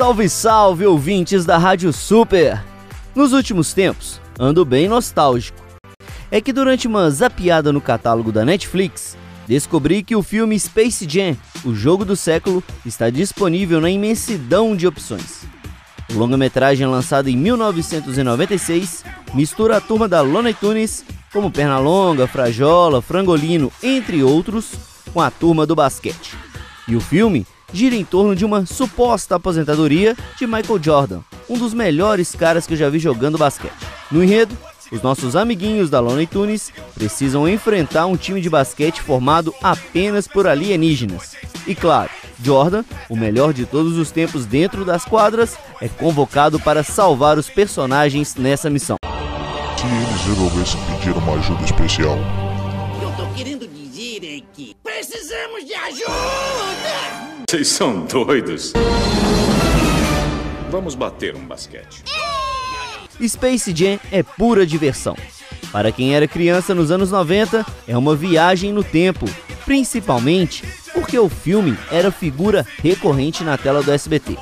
Salve, salve, ouvintes da Rádio Super! Nos últimos tempos, ando bem nostálgico. É que durante uma zapiada no catálogo da Netflix, descobri que o filme Space Jam, o jogo do século, está disponível na imensidão de opções. O longa-metragem lançado em 1996 mistura a turma da Looney Tunes, como Pernalonga, Frajola, Frangolino, entre outros, com a turma do basquete. E o filme gira em torno de uma suposta aposentadoria de Michael Jordan, um dos melhores caras que eu já vi jogando basquete. No enredo, os nossos amiguinhos da Looney Tunes precisam enfrentar um time de basquete formado apenas por alienígenas. E claro, Jordan, o melhor de todos os tempos dentro das quadras, é convocado para salvar os personagens nessa missão. Se eles resolvessem pedir uma ajuda especial, Eu tô querendo dizer é que precisamos de ajuda! Vocês são doidos. Vamos bater um basquete. Space Jam é pura diversão. Para quem era criança nos anos 90, é uma viagem no tempo, principalmente porque o filme era figura recorrente na tela do SBT.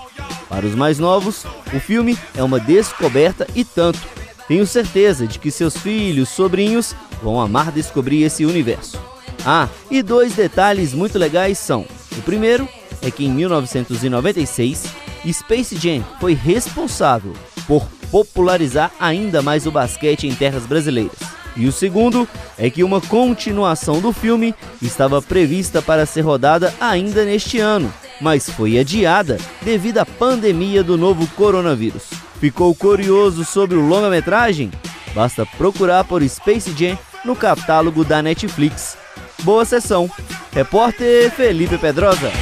Para os mais novos, o filme é uma descoberta e tanto. Tenho certeza de que seus filhos, sobrinhos vão amar descobrir esse universo. Ah, e dois detalhes muito legais são: o primeiro é que em 1996, Space Jam foi responsável por popularizar ainda mais o basquete em terras brasileiras. E o segundo é que uma continuação do filme estava prevista para ser rodada ainda neste ano, mas foi adiada devido à pandemia do novo coronavírus. Ficou curioso sobre o longa-metragem? Basta procurar por Space Jam no catálogo da Netflix. Boa sessão. Repórter Felipe Pedrosa.